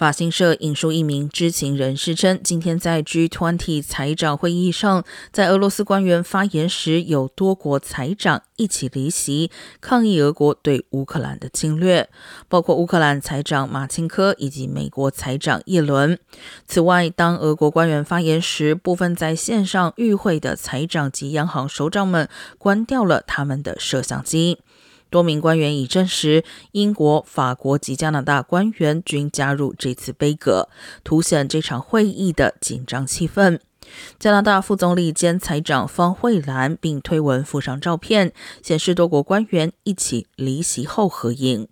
法新社引述一名知情人士称，今天在 G20 财长会议上，在俄罗斯官员发言时，有多国财长一起离席，抗议俄国对乌克兰的侵略，包括乌克兰财长马钦科以及美国财长耶伦。此外，当俄国官员发言时，部分在线上与会的财长及央行首长们关掉了他们的摄像机。多名官员已证实，英国、法国及加拿大官员均加入这次杯葛，凸显这场会议的紧张气氛。加拿大副总理兼财长方慧兰并推文附上照片，显示多国官员一起离席后合影。